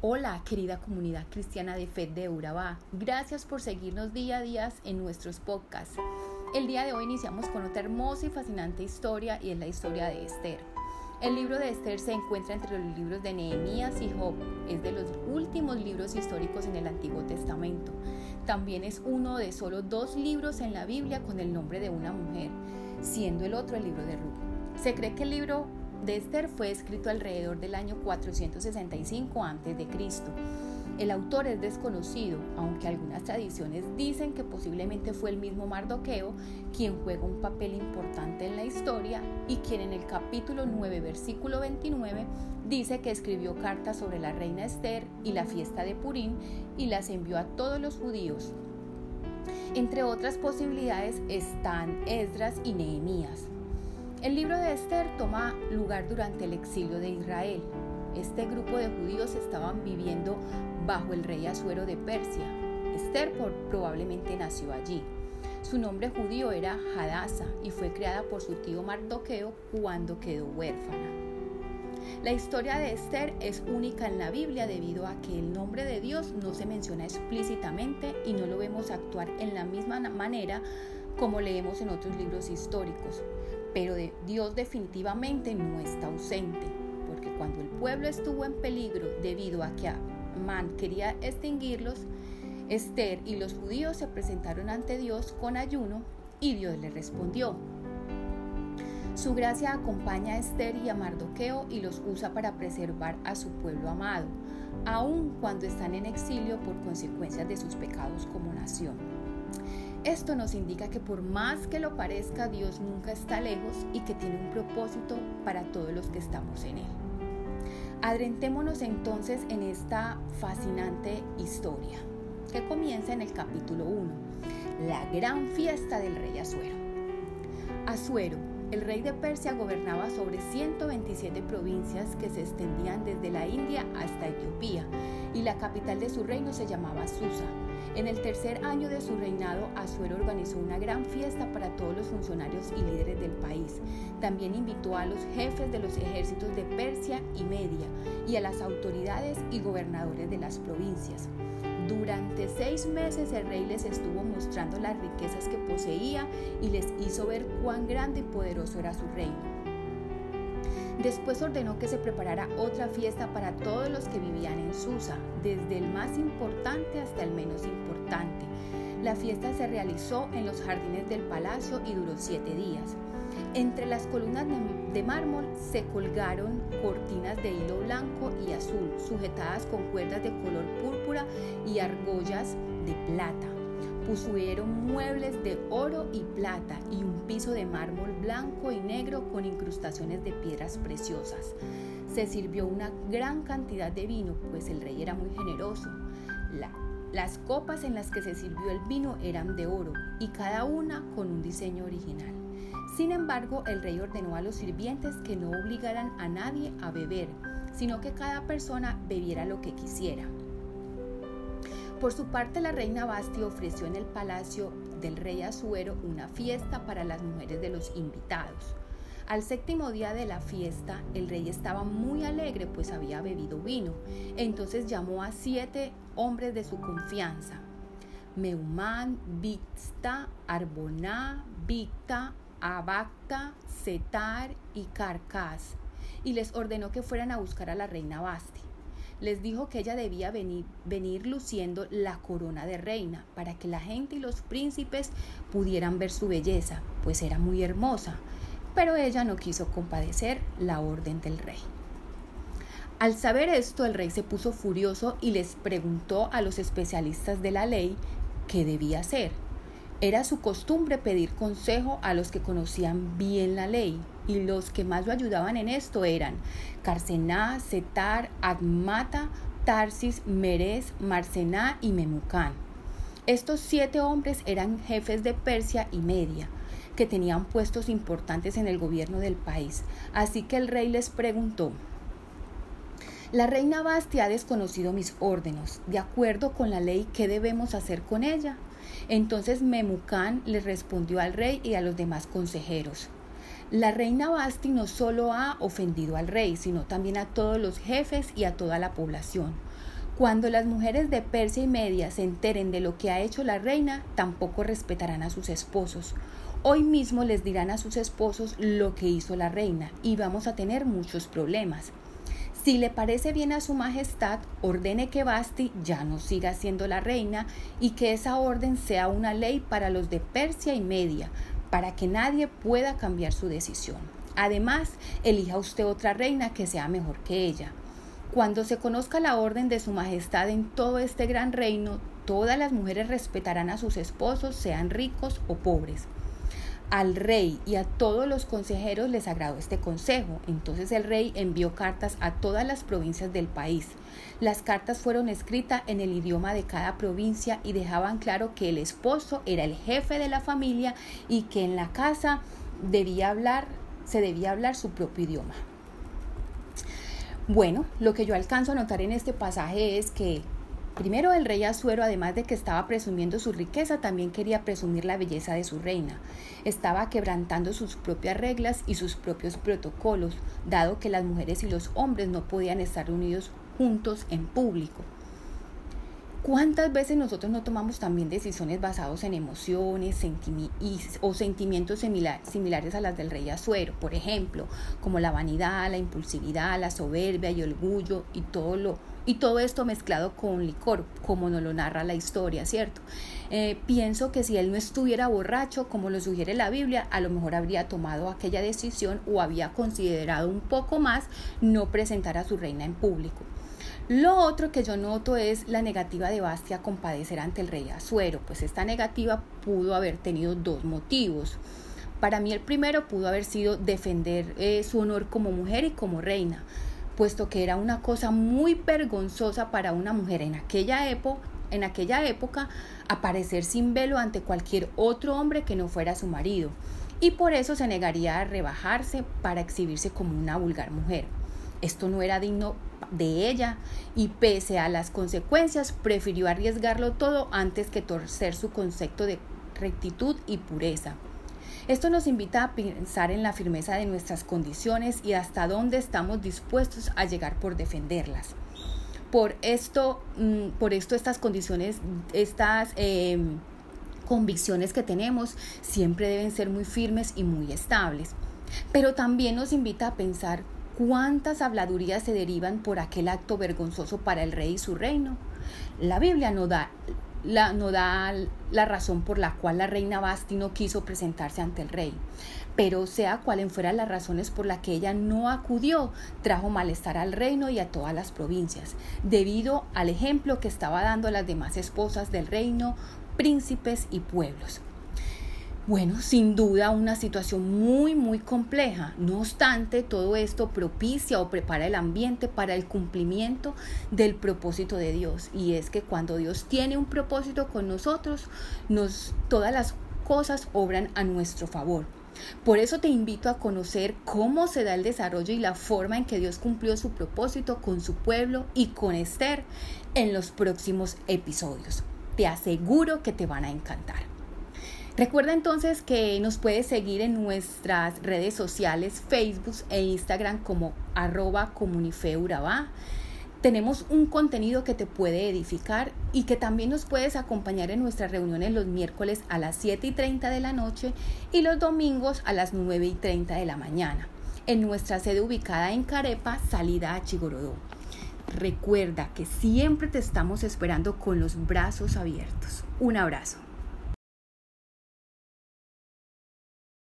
Hola, querida comunidad cristiana de fe de Urabá. Gracias por seguirnos día a día en nuestros podcasts. El día de hoy iniciamos con otra hermosa y fascinante historia y es la historia de Esther. El libro de Esther se encuentra entre los libros de Nehemías y Job. Es de los últimos libros históricos en el Antiguo Testamento. También es uno de solo dos libros en la Biblia con el nombre de una mujer, siendo el otro el libro de Ruth. Se cree que el libro de Esther fue escrito alrededor del año 465 a.C. El autor es desconocido, aunque algunas tradiciones dicen que posiblemente fue el mismo Mardoqueo quien juega un papel importante en la historia y quien en el capítulo 9, versículo 29, dice que escribió cartas sobre la reina Esther y la fiesta de Purín y las envió a todos los judíos. Entre otras posibilidades están Esdras y Nehemías. El libro de Esther toma lugar durante el exilio de Israel. Este grupo de judíos estaban viviendo bajo el rey Asuero de Persia. Esther probablemente nació allí. Su nombre judío era Hadassah y fue creada por su tío Mardoqueo cuando quedó huérfana. La historia de Esther es única en la Biblia debido a que el nombre de Dios no se menciona explícitamente y no lo vemos actuar en la misma manera como leemos en otros libros históricos. Pero Dios definitivamente no está ausente, porque cuando el pueblo estuvo en peligro debido a que Amán quería extinguirlos, Esther y los judíos se presentaron ante Dios con ayuno y Dios le respondió. Su gracia acompaña a Esther y a Mardoqueo y los usa para preservar a su pueblo amado, aun cuando están en exilio por consecuencias de sus pecados como nación. Esto nos indica que por más que lo parezca, Dios nunca está lejos y que tiene un propósito para todos los que estamos en Él. Adrentémonos entonces en esta fascinante historia, que comienza en el capítulo 1, la gran fiesta del rey Asuero. Asuero, el rey de Persia, gobernaba sobre 127 provincias que se extendían desde la India hasta Etiopía, y la capital de su reino se llamaba Susa en el tercer año de su reinado, Asuero organizó una gran fiesta para todos los funcionarios y líderes del país. También invitó a los jefes de los ejércitos de Persia y Media y a las autoridades y gobernadores de las provincias. Durante seis meses el rey les estuvo mostrando las riquezas que poseía y les hizo ver cuán grande y poderoso era su reino. Después ordenó que se preparara otra fiesta para todos los que vivían en Susa, desde el más importante hasta el menos importante. La fiesta se realizó en los jardines del palacio y duró siete días. Entre las columnas de mármol se colgaron cortinas de hilo blanco y azul, sujetadas con cuerdas de color púrpura y argollas de plata pusieron muebles de oro y plata y un piso de mármol blanco y negro con incrustaciones de piedras preciosas. Se sirvió una gran cantidad de vino, pues el rey era muy generoso. las copas en las que se sirvió el vino eran de oro y cada una con un diseño original. Sin embargo, el rey ordenó a los sirvientes que no obligaran a nadie a beber, sino que cada persona bebiera lo que quisiera. Por su parte, la reina Basti ofreció en el palacio del rey Azuero una fiesta para las mujeres de los invitados. Al séptimo día de la fiesta, el rey estaba muy alegre pues había bebido vino. Entonces llamó a siete hombres de su confianza. Meumán, Vixta, Arboná, Victa, Abacta, Setar y Carcas, y les ordenó que fueran a buscar a la reina Basti les dijo que ella debía venir, venir luciendo la corona de reina para que la gente y los príncipes pudieran ver su belleza, pues era muy hermosa. Pero ella no quiso compadecer la orden del rey. Al saber esto, el rey se puso furioso y les preguntó a los especialistas de la ley qué debía hacer. Era su costumbre pedir consejo a los que conocían bien la ley, y los que más lo ayudaban en esto eran Carcená, Setar, Admata, Tarsis, Merez, Marcená y Memucán. Estos siete hombres eran jefes de Persia y Media, que tenían puestos importantes en el gobierno del país. Así que el rey les preguntó, la reina Basti ha desconocido mis órdenes. De acuerdo con la ley, ¿qué debemos hacer con ella? Entonces Memucán le respondió al rey y a los demás consejeros. La reina Basti no solo ha ofendido al rey, sino también a todos los jefes y a toda la población. Cuando las mujeres de Persia y Media se enteren de lo que ha hecho la reina, tampoco respetarán a sus esposos. Hoy mismo les dirán a sus esposos lo que hizo la reina y vamos a tener muchos problemas. Si le parece bien a su majestad, ordene que Basti ya no siga siendo la reina y que esa orden sea una ley para los de Persia y Media, para que nadie pueda cambiar su decisión. Además, elija usted otra reina que sea mejor que ella. Cuando se conozca la orden de su majestad en todo este gran reino, todas las mujeres respetarán a sus esposos, sean ricos o pobres. Al rey y a todos los consejeros les agradó este consejo. Entonces el rey envió cartas a todas las provincias del país. Las cartas fueron escritas en el idioma de cada provincia y dejaban claro que el esposo era el jefe de la familia y que en la casa debía hablar, se debía hablar su propio idioma. Bueno, lo que yo alcanzo a notar en este pasaje es que Primero, el rey Azuero, además de que estaba presumiendo su riqueza, también quería presumir la belleza de su reina. Estaba quebrantando sus propias reglas y sus propios protocolos, dado que las mujeres y los hombres no podían estar reunidos juntos en público. ¿Cuántas veces nosotros no tomamos también decisiones basadas en emociones o sentimientos similares a las del rey Azuero? Por ejemplo, como la vanidad, la impulsividad, la soberbia y orgullo y todo lo y todo esto mezclado con licor, como nos lo narra la historia, ¿cierto? Eh, pienso que si él no estuviera borracho, como lo sugiere la Biblia, a lo mejor habría tomado aquella decisión o había considerado un poco más no presentar a su reina en público. Lo otro que yo noto es la negativa de Bastia a compadecer ante el rey Azuero, pues esta negativa pudo haber tenido dos motivos. Para mí el primero pudo haber sido defender eh, su honor como mujer y como reina, puesto que era una cosa muy vergonzosa para una mujer en aquella época en aquella época aparecer sin velo ante cualquier otro hombre que no fuera su marido, y por eso se negaría a rebajarse para exhibirse como una vulgar mujer. Esto no era digno de ella y pese a las consecuencias prefirió arriesgarlo todo antes que torcer su concepto de rectitud y pureza. Esto nos invita a pensar en la firmeza de nuestras condiciones y hasta dónde estamos dispuestos a llegar por defenderlas. Por esto, mm, por esto estas condiciones, estas em, convicciones que tenemos siempre deben ser muy firmes y muy estables. Pero también nos invita a pensar cuántas habladurías se derivan por aquel acto vergonzoso para el rey y su reino. La Biblia no da la, no da la razón por la cual la reina Basti no quiso presentarse ante el rey. Pero sea cualen fueran las razones por las que ella no acudió, trajo malestar al reino y a todas las provincias, debido al ejemplo que estaba dando a las demás esposas del reino, príncipes y pueblos. Bueno, sin duda una situación muy, muy compleja. No obstante, todo esto propicia o prepara el ambiente para el cumplimiento del propósito de Dios. Y es que cuando Dios tiene un propósito con nosotros, nos, todas las cosas obran a nuestro favor. Por eso te invito a conocer cómo se da el desarrollo y la forma en que Dios cumplió su propósito con su pueblo y con Esther en los próximos episodios. Te aseguro que te van a encantar. Recuerda entonces que nos puedes seguir en nuestras redes sociales, Facebook e Instagram como arroba. Tenemos un contenido que te puede edificar y que también nos puedes acompañar en nuestras reuniones los miércoles a las 7 y 30 de la noche y los domingos a las 9 y 30 de la mañana en nuestra sede ubicada en Carepa, salida a Chigorodó. Recuerda que siempre te estamos esperando con los brazos abiertos. Un abrazo.